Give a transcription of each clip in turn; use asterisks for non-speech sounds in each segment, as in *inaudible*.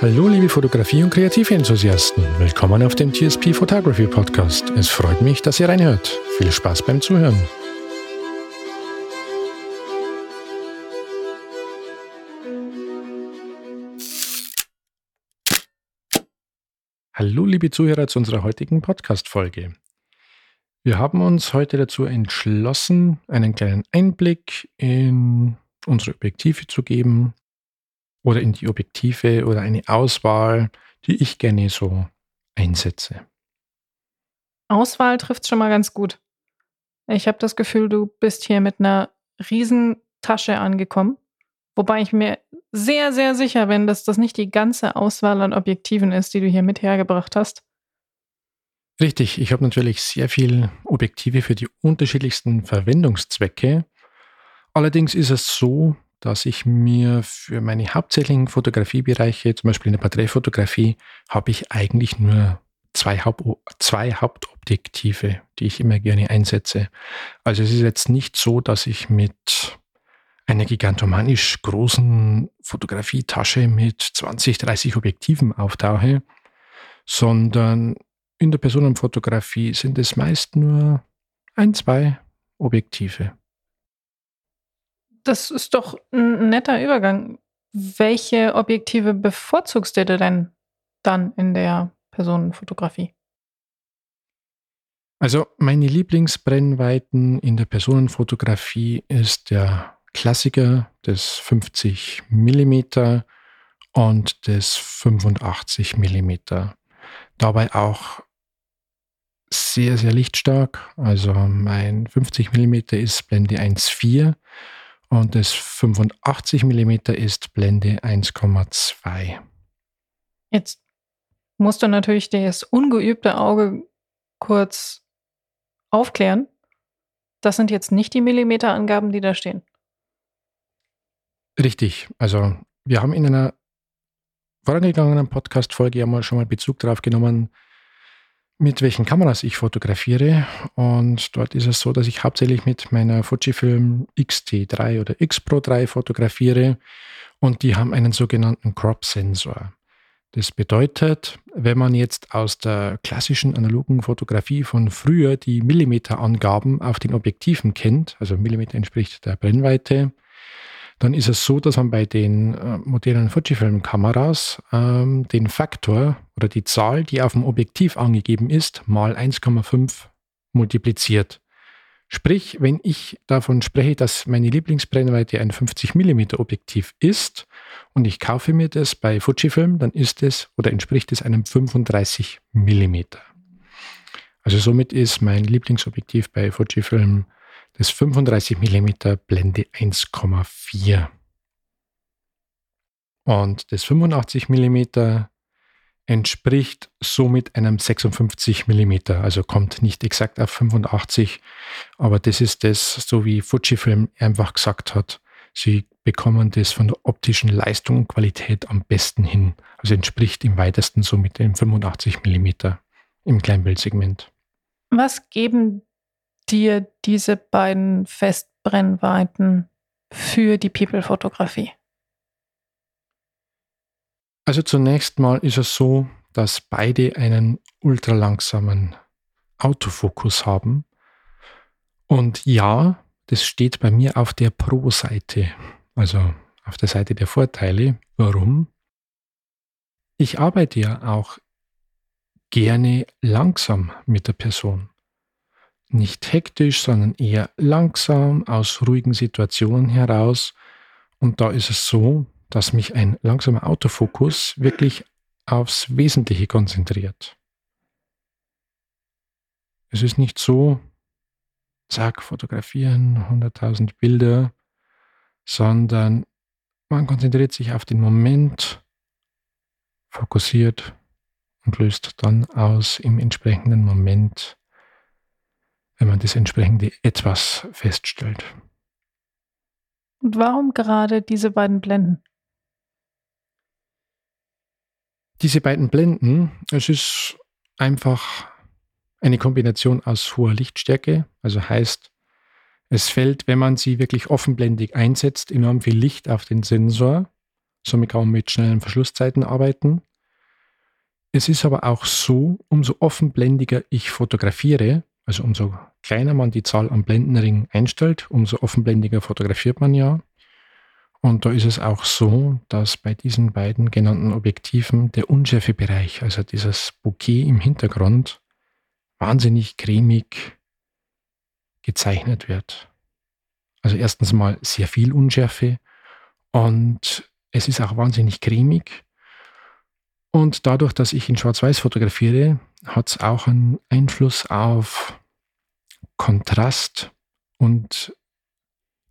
Hallo liebe Fotografie- und Kreativenthusiasten, willkommen auf dem TSP Photography Podcast. Es freut mich, dass ihr reinhört. Viel Spaß beim Zuhören. Hallo liebe Zuhörer zu unserer heutigen Podcast-Folge. Wir haben uns heute dazu entschlossen, einen kleinen Einblick in unsere Objektive zu geben, oder in die Objektive oder eine Auswahl, die ich gerne so einsetze. Auswahl trifft schon mal ganz gut. Ich habe das Gefühl, du bist hier mit einer Riesentasche angekommen. Wobei ich mir sehr, sehr sicher bin, dass das nicht die ganze Auswahl an Objektiven ist, die du hier mit hergebracht hast. Richtig, ich habe natürlich sehr viele Objektive für die unterschiedlichsten Verwendungszwecke. Allerdings ist es so, dass ich mir für meine hauptsächlichen Fotografiebereiche, zum Beispiel in der Porträtfotografie, habe ich eigentlich nur zwei, Haupt zwei Hauptobjektive, die ich immer gerne einsetze. Also es ist jetzt nicht so, dass ich mit einer gigantomanisch großen Fotografietasche mit 20, 30 Objektiven auftauche, sondern in der Personenfotografie sind es meist nur ein, zwei Objektive. Das ist doch ein netter Übergang. Welche Objektive bevorzugst du denn dann in der Personenfotografie? Also meine Lieblingsbrennweiten in der Personenfotografie ist der Klassiker des 50 mm und des 85 mm. Dabei auch sehr, sehr lichtstark. Also mein 50 mm ist Blende 1,4 und das 85 mm ist Blende 1,2. Jetzt musst du natürlich das ungeübte Auge kurz aufklären. Das sind jetzt nicht die Millimeterangaben, die da stehen. Richtig. Also wir haben in einer vorangegangenen Podcast-Folge ja mal schon mal Bezug darauf genommen, mit welchen Kameras ich fotografiere. Und dort ist es so, dass ich hauptsächlich mit meiner Fujifilm X-T3 oder X-Pro 3 fotografiere. Und die haben einen sogenannten Crop-Sensor. Das bedeutet, wenn man jetzt aus der klassischen analogen Fotografie von früher die Millimeterangaben auf den Objektiven kennt, also Millimeter entspricht der Brennweite, dann ist es so, dass man bei den äh, modernen Fujifilm-Kameras ähm, den Faktor oder die Zahl, die auf dem Objektiv angegeben ist, mal 1,5 multipliziert. Sprich, wenn ich davon spreche, dass meine Lieblingsbrennweite ein 50 mm Objektiv ist und ich kaufe mir das bei Fujifilm, dann ist es oder entspricht es einem 35 mm. Also somit ist mein Lieblingsobjektiv bei Fujifilm das 35 mm Blende 1,4. Und das 85 mm entspricht somit einem 56 mm, also kommt nicht exakt auf 85, aber das ist das, so wie Fujifilm einfach gesagt hat, sie bekommen das von der optischen Leistung und Qualität am besten hin. Also entspricht im weitesten somit dem 85 mm im Kleinbildsegment. Was geben dir diese beiden Festbrennweiten für die People-Fotografie? Also zunächst mal ist es so, dass beide einen ultralangsamen Autofokus haben. Und ja, das steht bei mir auf der Pro-Seite, also auf der Seite der Vorteile. Warum? Ich arbeite ja auch gerne langsam mit der Person. Nicht hektisch, sondern eher langsam aus ruhigen Situationen heraus. Und da ist es so, dass mich ein langsamer Autofokus wirklich aufs Wesentliche konzentriert. Es ist nicht so, zack, fotografieren, 100.000 Bilder, sondern man konzentriert sich auf den Moment, fokussiert und löst dann aus im entsprechenden Moment wenn man das entsprechende etwas feststellt. Und warum gerade diese beiden Blenden? Diese beiden Blenden, es ist einfach eine Kombination aus hoher Lichtstärke, also heißt, es fällt, wenn man sie wirklich offenblendig einsetzt, enorm viel Licht auf den Sensor Somit kann man mit schnellen Verschlusszeiten arbeiten. Es ist aber auch so, umso offenblendiger ich fotografiere, also umso kleiner man die Zahl am Blendenring einstellt, umso offenblendiger fotografiert man ja. Und da ist es auch so, dass bei diesen beiden genannten Objektiven der Unschärfebereich, also dieses Bouquet im Hintergrund, wahnsinnig cremig gezeichnet wird. Also erstens mal sehr viel Unschärfe und es ist auch wahnsinnig cremig. Und dadurch, dass ich in Schwarz-Weiß fotografiere, hat es auch einen Einfluss auf Kontrast und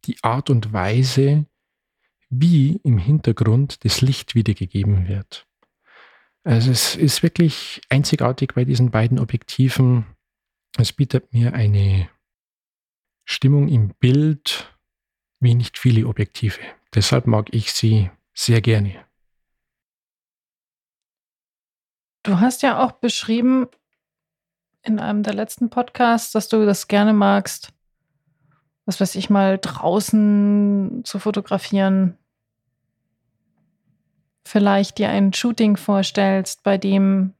die Art und Weise, wie im Hintergrund das Licht wiedergegeben wird. Also es ist wirklich einzigartig bei diesen beiden Objektiven. Es bietet mir eine Stimmung im Bild wie nicht viele Objektive. Deshalb mag ich sie sehr gerne. Du hast ja auch beschrieben in einem der letzten Podcasts, dass du das gerne magst, was weiß ich mal, draußen zu fotografieren. Vielleicht dir ein Shooting vorstellst, bei dem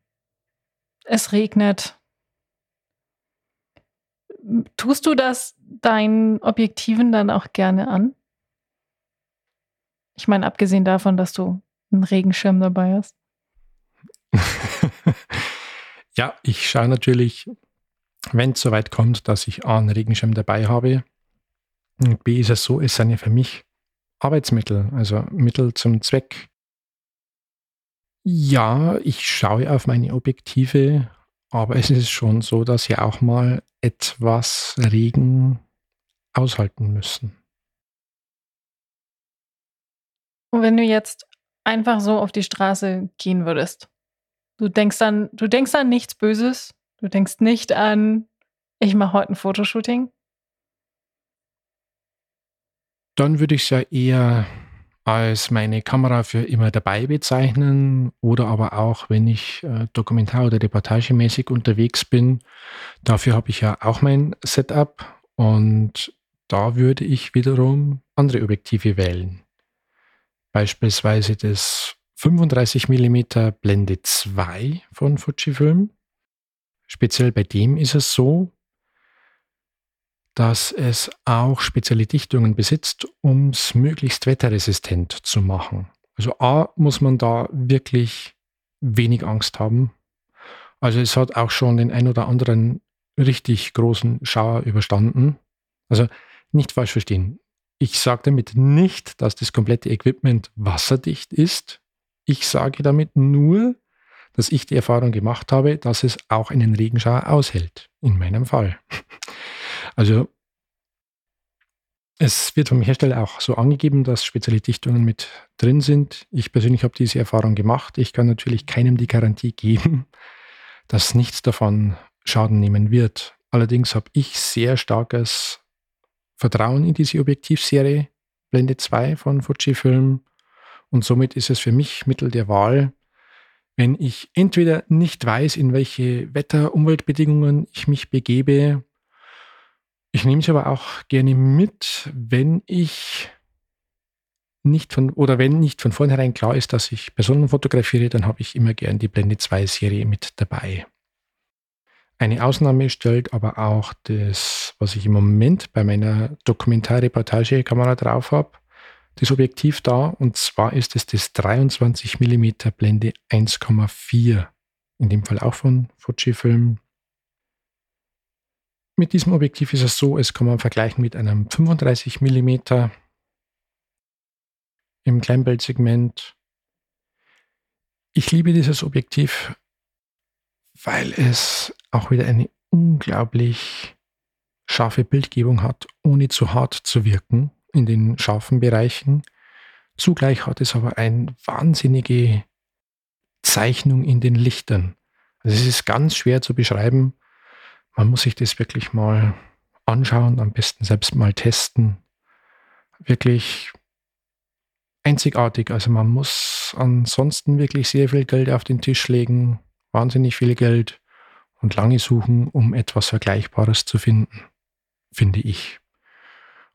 es regnet. Tust du das deinen Objektiven dann auch gerne an? Ich meine, abgesehen davon, dass du einen Regenschirm dabei hast. *laughs* ja, ich schaue natürlich, wenn es soweit kommt, dass ich A, einen Regenschirm dabei habe und B ist es so, es sind ja für mich Arbeitsmittel, also Mittel zum Zweck. Ja, ich schaue auf meine Objektive, aber es ist schon so, dass sie auch mal etwas Regen aushalten müssen. Und wenn du jetzt einfach so auf die Straße gehen würdest, du denkst dann, du denkst an nichts Böses, du denkst nicht an, ich mache heute ein Fotoshooting, dann würde ich es ja eher als meine Kamera für immer dabei bezeichnen oder aber auch, wenn ich äh, dokumentar- oder reportagemäßig unterwegs bin. Dafür habe ich ja auch mein Setup und da würde ich wiederum andere Objektive wählen. Beispielsweise das 35 mm Blende 2 von Fujifilm. Speziell bei dem ist es so, dass es auch spezielle Dichtungen besitzt, um es möglichst wetterresistent zu machen. Also A muss man da wirklich wenig Angst haben. Also es hat auch schon den ein oder anderen richtig großen Schauer überstanden. Also nicht falsch verstehen. Ich sage damit nicht, dass das komplette Equipment wasserdicht ist. Ich sage damit nur, dass ich die Erfahrung gemacht habe, dass es auch einen Regenschauer aushält. In meinem Fall. *laughs* Also es wird vom Hersteller auch so angegeben, dass spezielle Dichtungen mit drin sind. Ich persönlich habe diese Erfahrung gemacht. Ich kann natürlich keinem die Garantie geben, *laughs* dass nichts davon Schaden nehmen wird. Allerdings habe ich sehr starkes Vertrauen in diese Objektivserie Blende 2 von Fujifilm und somit ist es für mich Mittel der Wahl, wenn ich entweder nicht weiß, in welche Wetter-Umweltbedingungen ich mich begebe. Ich nehme es aber auch gerne mit, wenn ich nicht von oder wenn nicht von vornherein klar ist, dass ich Personen fotografiere, dann habe ich immer gern die Blende 2 Serie mit dabei. Eine Ausnahme stellt aber auch das, was ich im Moment bei meiner Dokumentarreportagekamera drauf habe das Objektiv da und zwar ist es das 23 mm Blende 1,4. In dem Fall auch von Fujifilm. Mit diesem Objektiv ist es so, es kann man vergleichen mit einem 35 mm im Kleinbildsegment. Ich liebe dieses Objektiv, weil es auch wieder eine unglaublich scharfe Bildgebung hat, ohne zu hart zu wirken in den scharfen Bereichen. Zugleich hat es aber eine wahnsinnige Zeichnung in den Lichtern. Also es ist ganz schwer zu beschreiben. Man muss sich das wirklich mal anschauen, am besten selbst mal testen. Wirklich einzigartig. Also man muss ansonsten wirklich sehr viel Geld auf den Tisch legen, wahnsinnig viel Geld und lange suchen, um etwas Vergleichbares zu finden, finde ich.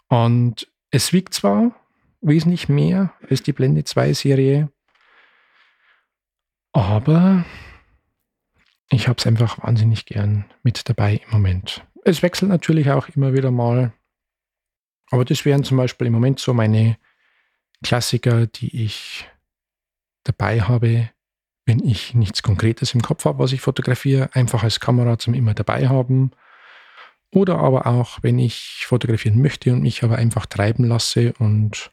Und es wiegt zwar wesentlich mehr als die Blende 2 Serie. Aber ich habe es einfach wahnsinnig gern mit dabei im Moment. Es wechselt natürlich auch immer wieder mal. Aber das wären zum Beispiel im Moment so meine Klassiker, die ich dabei habe, wenn ich nichts Konkretes im Kopf habe, was ich fotografiere, einfach als Kamera zum immer dabei haben. Oder aber auch, wenn ich fotografieren möchte und mich aber einfach treiben lasse und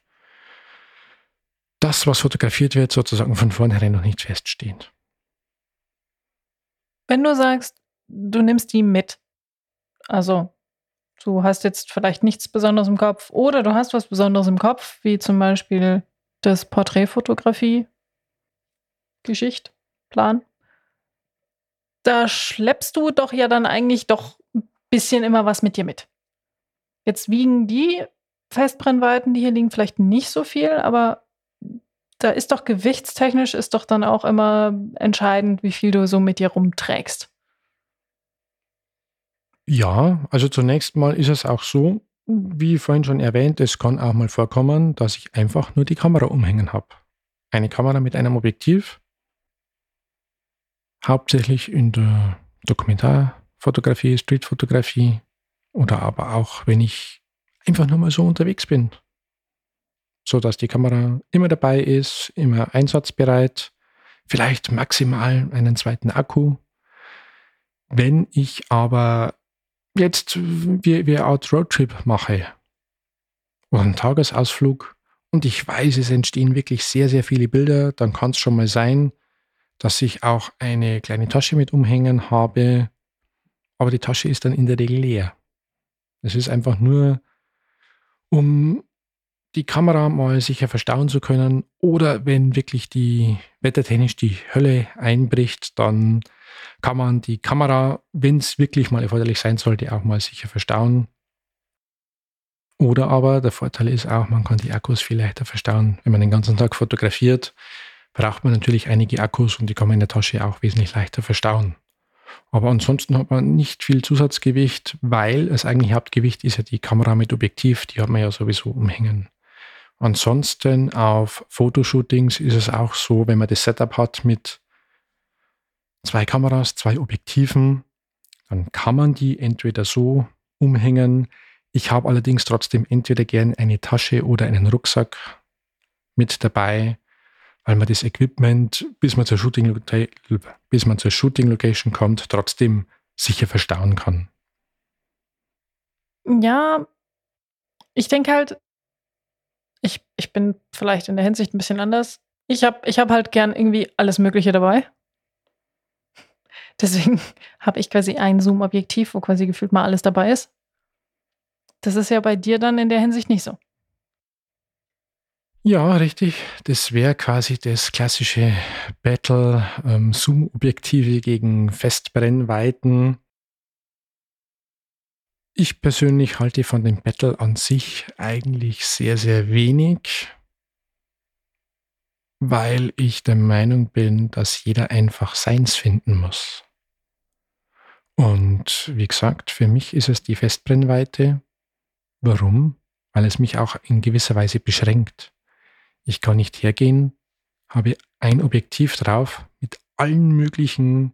das, was fotografiert wird, sozusagen von vornherein noch nicht feststeht. Wenn du sagst, du nimmst die mit, also du hast jetzt vielleicht nichts Besonderes im Kopf oder du hast was Besonderes im Kopf, wie zum Beispiel das Porträtfotografie, Geschichte, Plan, da schleppst du doch ja dann eigentlich doch bisschen immer was mit dir mit. Jetzt wiegen die Festbrennweiten, die hier liegen, vielleicht nicht so viel, aber da ist doch gewichtstechnisch ist doch dann auch immer entscheidend, wie viel du so mit dir rumträgst. Ja, also zunächst mal ist es auch so, wie vorhin schon erwähnt, es kann auch mal vorkommen, dass ich einfach nur die Kamera umhängen habe. Eine Kamera mit einem Objektiv, hauptsächlich in der Dokumentar- Fotografie, Streetfotografie oder aber auch, wenn ich einfach nur mal so unterwegs bin. So dass die Kamera immer dabei ist, immer einsatzbereit, vielleicht maximal einen zweiten Akku. Wenn ich aber jetzt wie, wie Art Roadtrip mache oder einen Tagesausflug und ich weiß, es entstehen wirklich sehr, sehr viele Bilder, dann kann es schon mal sein, dass ich auch eine kleine Tasche mit umhängen habe, aber die Tasche ist dann in der Regel leer. Es ist einfach nur, um die Kamera mal sicher verstauen zu können oder wenn wirklich die wettertechnisch die Hölle einbricht, dann kann man die Kamera, wenn es wirklich mal erforderlich sein sollte, auch mal sicher verstauen. Oder aber der Vorteil ist auch, man kann die Akkus viel leichter verstauen. Wenn man den ganzen Tag fotografiert, braucht man natürlich einige Akkus und die kann man in der Tasche auch wesentlich leichter verstauen. Aber ansonsten hat man nicht viel Zusatzgewicht, weil das eigentliche Hauptgewicht ist ja die Kamera mit Objektiv, die hat man ja sowieso umhängen. Ansonsten auf Fotoshootings ist es auch so, wenn man das Setup hat mit zwei Kameras, zwei Objektiven, dann kann man die entweder so umhängen. Ich habe allerdings trotzdem entweder gern eine Tasche oder einen Rucksack mit dabei, weil man das Equipment, bis man zur Shooting, bis man zur Shooting Location kommt, trotzdem sicher verstauen kann. Ja, ich denke halt, ich, ich bin vielleicht in der Hinsicht ein bisschen anders. Ich habe ich hab halt gern irgendwie alles Mögliche dabei. *laughs* Deswegen *laughs* habe ich quasi ein Zoom-Objektiv, wo quasi gefühlt mal alles dabei ist. Das ist ja bei dir dann in der Hinsicht nicht so. Ja, richtig. Das wäre quasi das klassische Battle ähm, Zoom-Objektive gegen Festbrennweiten. Ich persönlich halte von dem Battle an sich eigentlich sehr, sehr wenig, weil ich der Meinung bin, dass jeder einfach seins finden muss. Und wie gesagt, für mich ist es die Festbrennweite. Warum? Weil es mich auch in gewisser Weise beschränkt. Ich kann nicht hergehen, habe ein Objektiv drauf mit allen möglichen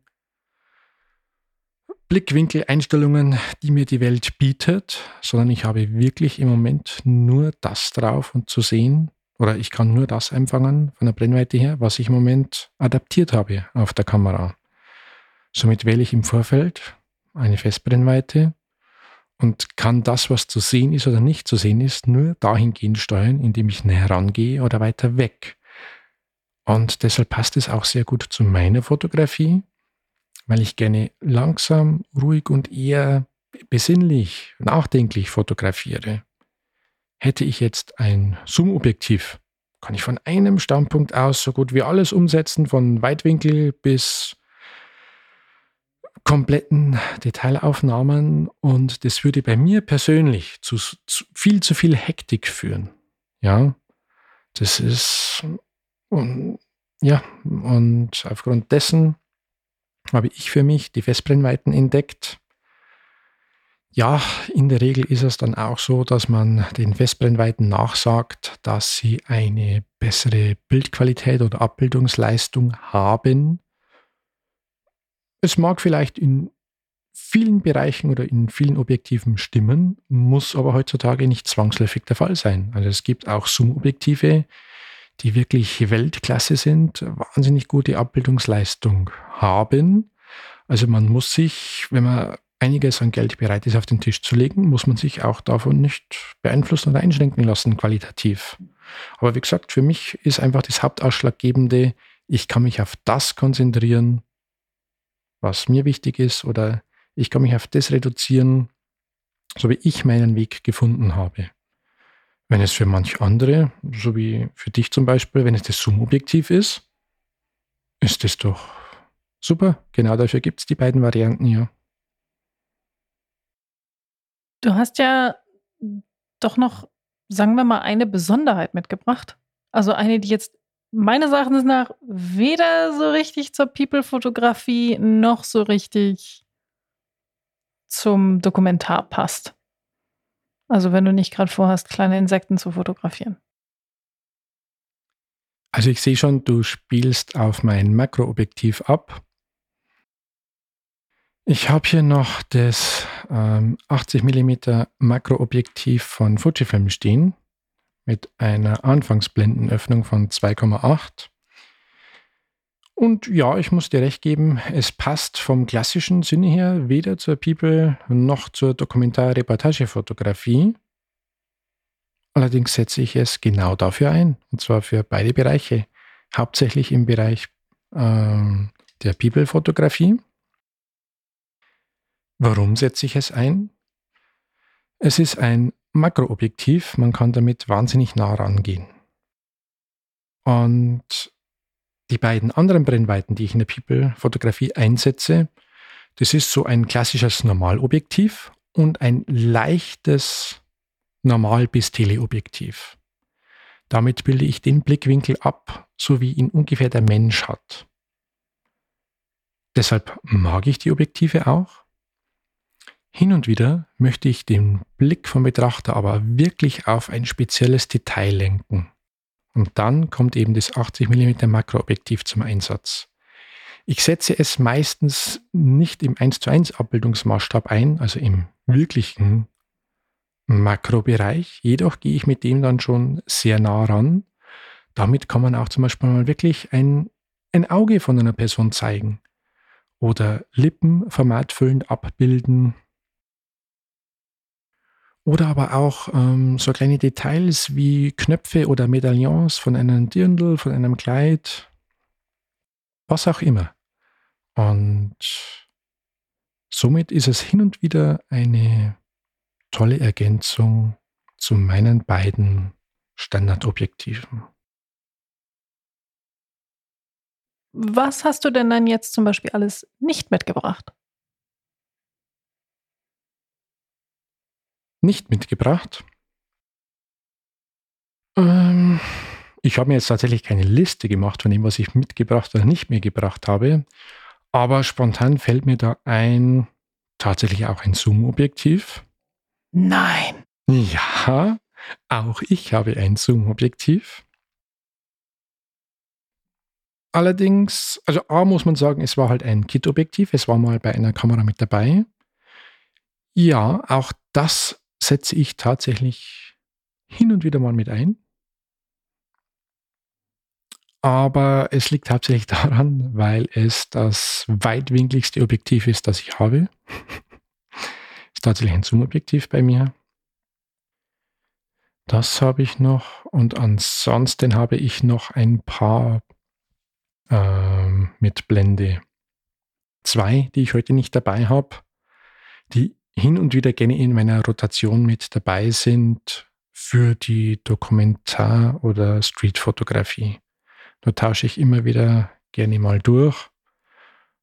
Blickwinkeleinstellungen, die mir die Welt bietet, sondern ich habe wirklich im Moment nur das drauf und zu sehen, oder ich kann nur das einfangen von der Brennweite her, was ich im Moment adaptiert habe auf der Kamera. Somit wähle ich im Vorfeld eine Festbrennweite und kann das, was zu sehen ist oder nicht zu sehen ist, nur dahingehend steuern, indem ich näher rangehe oder weiter weg. Und deshalb passt es auch sehr gut zu meiner Fotografie, weil ich gerne langsam, ruhig und eher besinnlich, nachdenklich fotografiere. Hätte ich jetzt ein Zoom-Objektiv, kann ich von einem Standpunkt aus so gut wie alles umsetzen, von Weitwinkel bis kompletten Detailaufnahmen und das würde bei mir persönlich zu, zu viel zu viel Hektik führen. Ja, das ist und, ja und aufgrund dessen habe ich für mich die Festbrennweiten entdeckt. Ja, in der Regel ist es dann auch so, dass man den Festbrennweiten nachsagt, dass sie eine bessere Bildqualität oder Abbildungsleistung haben. Es mag vielleicht in vielen Bereichen oder in vielen Objektiven stimmen, muss aber heutzutage nicht zwangsläufig der Fall sein. Also es gibt auch Zoom-Objektive, die wirklich Weltklasse sind, wahnsinnig gute Abbildungsleistung haben. Also man muss sich, wenn man einiges an Geld bereit ist, auf den Tisch zu legen, muss man sich auch davon nicht beeinflussen oder einschränken lassen, qualitativ. Aber wie gesagt, für mich ist einfach das Hauptausschlaggebende, ich kann mich auf das konzentrieren, was mir wichtig ist, oder ich kann mich auf das reduzieren, so wie ich meinen Weg gefunden habe. Wenn es für manch andere, so wie für dich zum Beispiel, wenn es das Zoom-Objektiv ist, ist das doch super. Genau dafür gibt es die beiden Varianten ja. Du hast ja doch noch, sagen wir mal, eine Besonderheit mitgebracht. Also eine, die jetzt meines Erachtens nach weder so richtig zur People-Fotografie noch so richtig zum Dokumentar passt. Also wenn du nicht gerade vorhast, kleine Insekten zu fotografieren. Also ich sehe schon, du spielst auf mein Makroobjektiv ab. Ich habe hier noch das ähm, 80 mm Makroobjektiv von Fujifilm stehen mit einer Anfangsblendenöffnung von 2,8. Und ja, ich muss dir recht geben, es passt vom klassischen Sinne her weder zur People noch zur Dokumentar-Reportagefotografie. Allerdings setze ich es genau dafür ein, und zwar für beide Bereiche. Hauptsächlich im Bereich ähm, der People-Fotografie Warum setze ich es ein? Es ist ein Makroobjektiv, man kann damit wahnsinnig nah rangehen. Und die beiden anderen Brennweiten, die ich in der People-Fotografie einsetze, das ist so ein klassisches Normalobjektiv und ein leichtes Normal- bis Teleobjektiv. Damit bilde ich den Blickwinkel ab, so wie ihn ungefähr der Mensch hat. Deshalb mag ich die Objektive auch. Hin und wieder möchte ich den Blick vom Betrachter aber wirklich auf ein spezielles Detail lenken. Und dann kommt eben das 80 mm Makroobjektiv zum Einsatz. Ich setze es meistens nicht im 1 zu 1 Abbildungsmaßstab ein, also im wirklichen Makrobereich. Jedoch gehe ich mit dem dann schon sehr nah ran. Damit kann man auch zum Beispiel mal wirklich ein, ein Auge von einer Person zeigen oder Lippen formatfüllend abbilden oder aber auch ähm, so kleine Details wie Knöpfe oder Medaillons von einem Dirndl, von einem Kleid, was auch immer. Und somit ist es hin und wieder eine tolle Ergänzung zu meinen beiden Standardobjektiven. Was hast du denn dann jetzt zum Beispiel alles nicht mitgebracht? Nicht mitgebracht. Ähm, ich habe mir jetzt tatsächlich keine Liste gemacht von dem, was ich mitgebracht oder nicht mitgebracht habe. Aber spontan fällt mir da ein, tatsächlich auch ein Zoom-Objektiv. Nein. Ja, auch ich habe ein Zoom-Objektiv. Allerdings, also A muss man sagen, es war halt ein Kit-Objektiv, es war mal bei einer Kamera mit dabei. Ja, auch das setze ich tatsächlich hin und wieder mal mit ein. Aber es liegt hauptsächlich *laughs* daran, weil es das weitwinkligste Objektiv ist, das ich habe. *laughs* ist tatsächlich ein Zoom-Objektiv bei mir. Das habe ich noch. Und ansonsten habe ich noch ein paar ähm, mit Blende 2, die ich heute nicht dabei habe, die hin und wieder gerne in meiner Rotation mit dabei sind für die Dokumentar- oder Streetfotografie. Da tausche ich immer wieder gerne mal durch.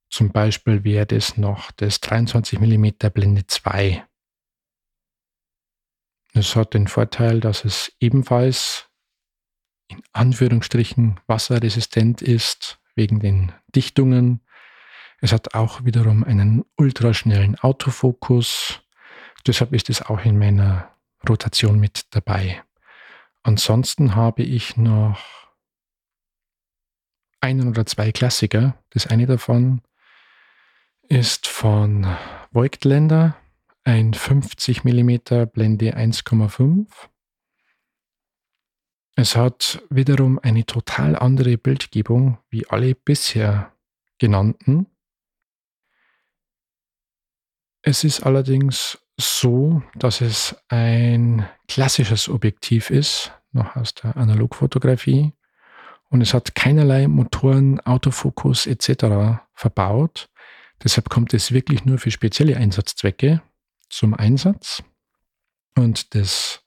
Zum Beispiel wäre das noch das 23 mm Blende 2. Das hat den Vorteil, dass es ebenfalls in Anführungsstrichen wasserresistent ist, wegen den Dichtungen es hat auch wiederum einen ultraschnellen Autofokus. Deshalb ist es auch in meiner Rotation mit dabei. Ansonsten habe ich noch einen oder zwei Klassiker. Das eine davon ist von Voigtländer, ein 50 mm Blende 1,5. Es hat wiederum eine total andere Bildgebung wie alle bisher genannten. Es ist allerdings so, dass es ein klassisches Objektiv ist, noch aus der Analogfotografie. Und es hat keinerlei Motoren, Autofokus etc. verbaut. Deshalb kommt es wirklich nur für spezielle Einsatzzwecke zum Einsatz. Und das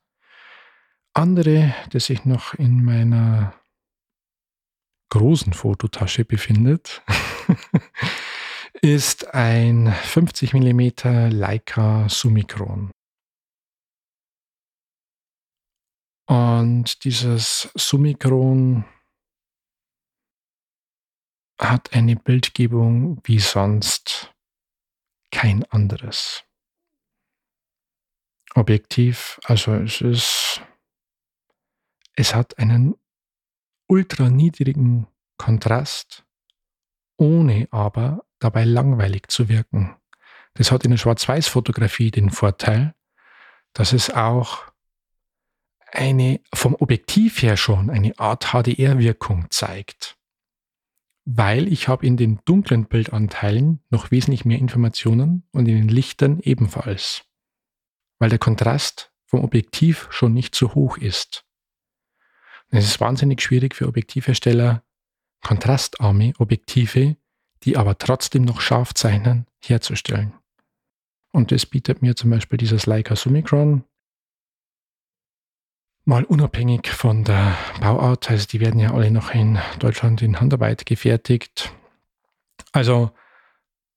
andere, das sich noch in meiner großen Fototasche befindet, *laughs* ist ein 50 mm Leica Summicron. Und dieses Summicron hat eine Bildgebung wie sonst kein anderes. Objektiv, also es ist, es hat einen ultra niedrigen Kontrast, ohne aber dabei langweilig zu wirken. Das hat in der Schwarz-Weiß-Fotografie den Vorteil, dass es auch eine vom Objektiv her schon eine Art HDR-Wirkung zeigt. Weil ich habe in den dunklen Bildanteilen noch wesentlich mehr Informationen und in den Lichtern ebenfalls. Weil der Kontrast vom Objektiv schon nicht so hoch ist. es ist wahnsinnig schwierig für Objektivhersteller, kontrastarme Objektive, die aber trotzdem noch scharf zeichnen, herzustellen. Und das bietet mir zum Beispiel dieses Leica Summicron mal unabhängig von der Bauart, also die werden ja alle noch in Deutschland in Handarbeit gefertigt. Also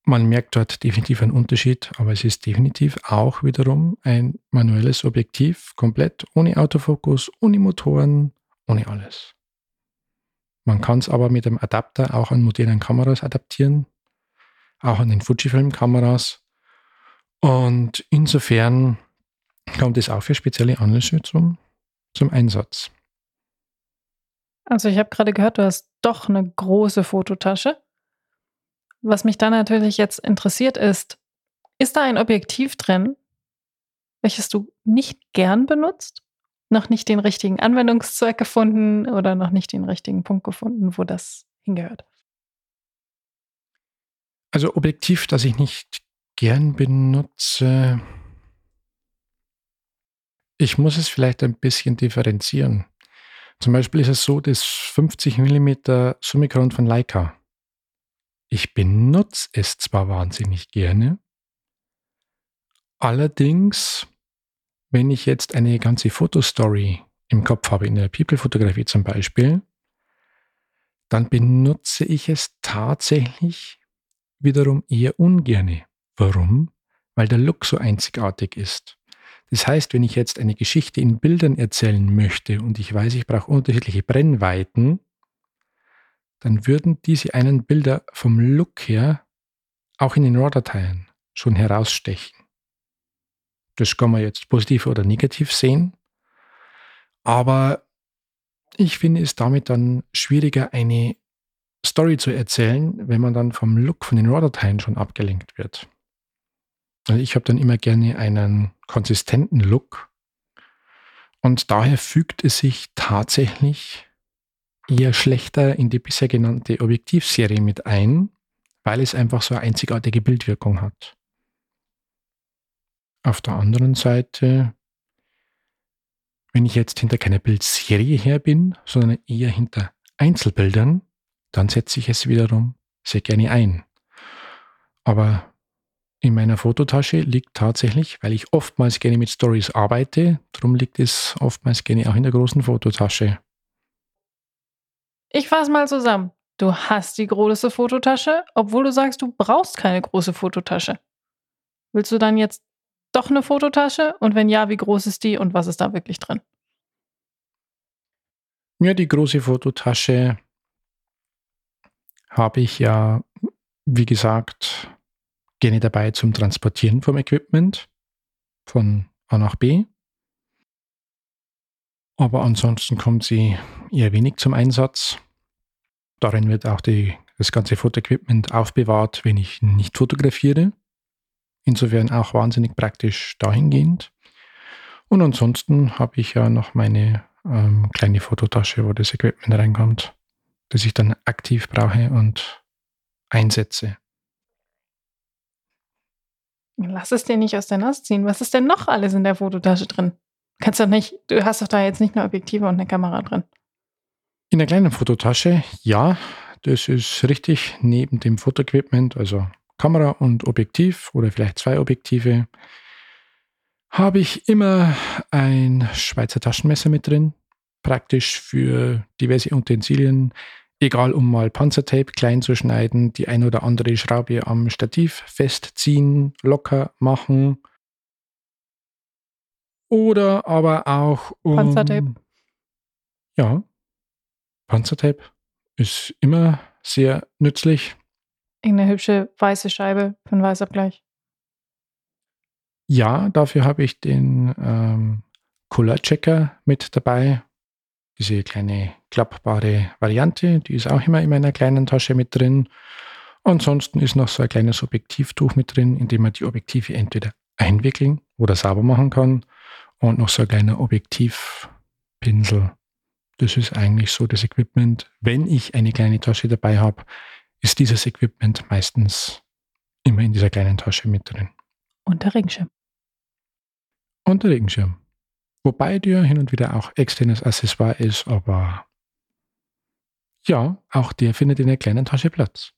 man merkt dort definitiv einen Unterschied, aber es ist definitiv auch wiederum ein manuelles Objektiv, komplett ohne Autofokus, ohne Motoren, ohne alles. Man kann es aber mit dem Adapter auch an modernen Kameras adaptieren, auch an den Fujifilm-Kameras. Und insofern kommt es auch für spezielle Anlässe zum zum Einsatz. Also ich habe gerade gehört, du hast doch eine große Fototasche. Was mich da natürlich jetzt interessiert ist, ist da ein Objektiv drin, welches du nicht gern benutzt? Noch nicht den richtigen Anwendungszweck gefunden oder noch nicht den richtigen Punkt gefunden, wo das hingehört? Also Objektiv, das ich nicht gern benutze, ich muss es vielleicht ein bisschen differenzieren. Zum Beispiel ist es so, das 50 mm Summicron von Leica. Ich benutze es zwar wahnsinnig gerne, allerdings, wenn ich jetzt eine ganze Fotostory im Kopf habe, in der People-Fotografie zum Beispiel, dann benutze ich es tatsächlich wiederum eher ungerne. Warum? Weil der Look so einzigartig ist. Das heißt, wenn ich jetzt eine Geschichte in Bildern erzählen möchte und ich weiß, ich brauche unterschiedliche Brennweiten, dann würden diese einen Bilder vom Look her auch in den RAW-Dateien schon herausstechen. Das kann man jetzt positiv oder negativ sehen. Aber ich finde es damit dann schwieriger, eine Story zu erzählen, wenn man dann vom Look von den RAW-Dateien schon abgelenkt wird. Also ich habe dann immer gerne einen konsistenten Look. Und daher fügt es sich tatsächlich eher schlechter in die bisher genannte Objektivserie mit ein, weil es einfach so eine einzigartige Bildwirkung hat. Auf der anderen Seite, wenn ich jetzt hinter keiner Bildserie her bin, sondern eher hinter Einzelbildern, dann setze ich es wiederum sehr gerne ein. Aber in meiner Fototasche liegt tatsächlich, weil ich oftmals gerne mit Stories arbeite, darum liegt es oftmals gerne auch in der großen Fototasche. Ich fasse mal zusammen. Du hast die große Fototasche, obwohl du sagst, du brauchst keine große Fototasche. Willst du dann jetzt doch eine Fototasche? Und wenn ja, wie groß ist die und was ist da wirklich drin? Ja, die große Fototasche habe ich ja, wie gesagt, gerne dabei zum Transportieren vom Equipment. von A nach B. Aber ansonsten kommt sie eher wenig zum Einsatz. Darin wird auch die, das ganze Fotoequipment aufbewahrt, wenn ich nicht fotografiere. Insofern auch wahnsinnig praktisch dahingehend. Und ansonsten habe ich ja noch meine ähm, kleine Fototasche, wo das Equipment reinkommt, das ich dann aktiv brauche und einsetze. Lass es dir nicht aus der Nase ziehen. Was ist denn noch alles in der Fototasche drin? Kannst doch nicht, du hast doch da jetzt nicht nur Objektive und eine Kamera drin. In der kleinen Fototasche, ja, das ist richtig. Neben dem Fotoequipment, also Kamera und Objektiv oder vielleicht zwei Objektive, habe ich immer ein Schweizer Taschenmesser mit drin. Praktisch für diverse Utensilien, egal um mal Panzertape klein zu schneiden, die ein oder andere Schraube am Stativ festziehen, locker machen. Oder aber auch um. Panzertape. Ja. Panzertape ist immer sehr nützlich. Irgendeine hübsche weiße Scheibe für einen Weißabgleich. Ja, dafür habe ich den ähm, Color Checker mit dabei. Diese kleine klappbare Variante, die ist auch immer in meiner kleinen Tasche mit drin. Ansonsten ist noch so ein kleines Objektivtuch mit drin, in dem man die Objektive entweder einwickeln oder sauber machen kann. Und noch so ein kleiner Objektivpinsel. Das ist eigentlich so das Equipment. Wenn ich eine kleine Tasche dabei habe, ist dieses Equipment meistens immer in dieser kleinen Tasche mit drin. Und der Regenschirm. Und der Regenschirm. Wobei der hin und wieder auch externes Accessoire ist, aber ja, auch der findet in der kleinen Tasche Platz.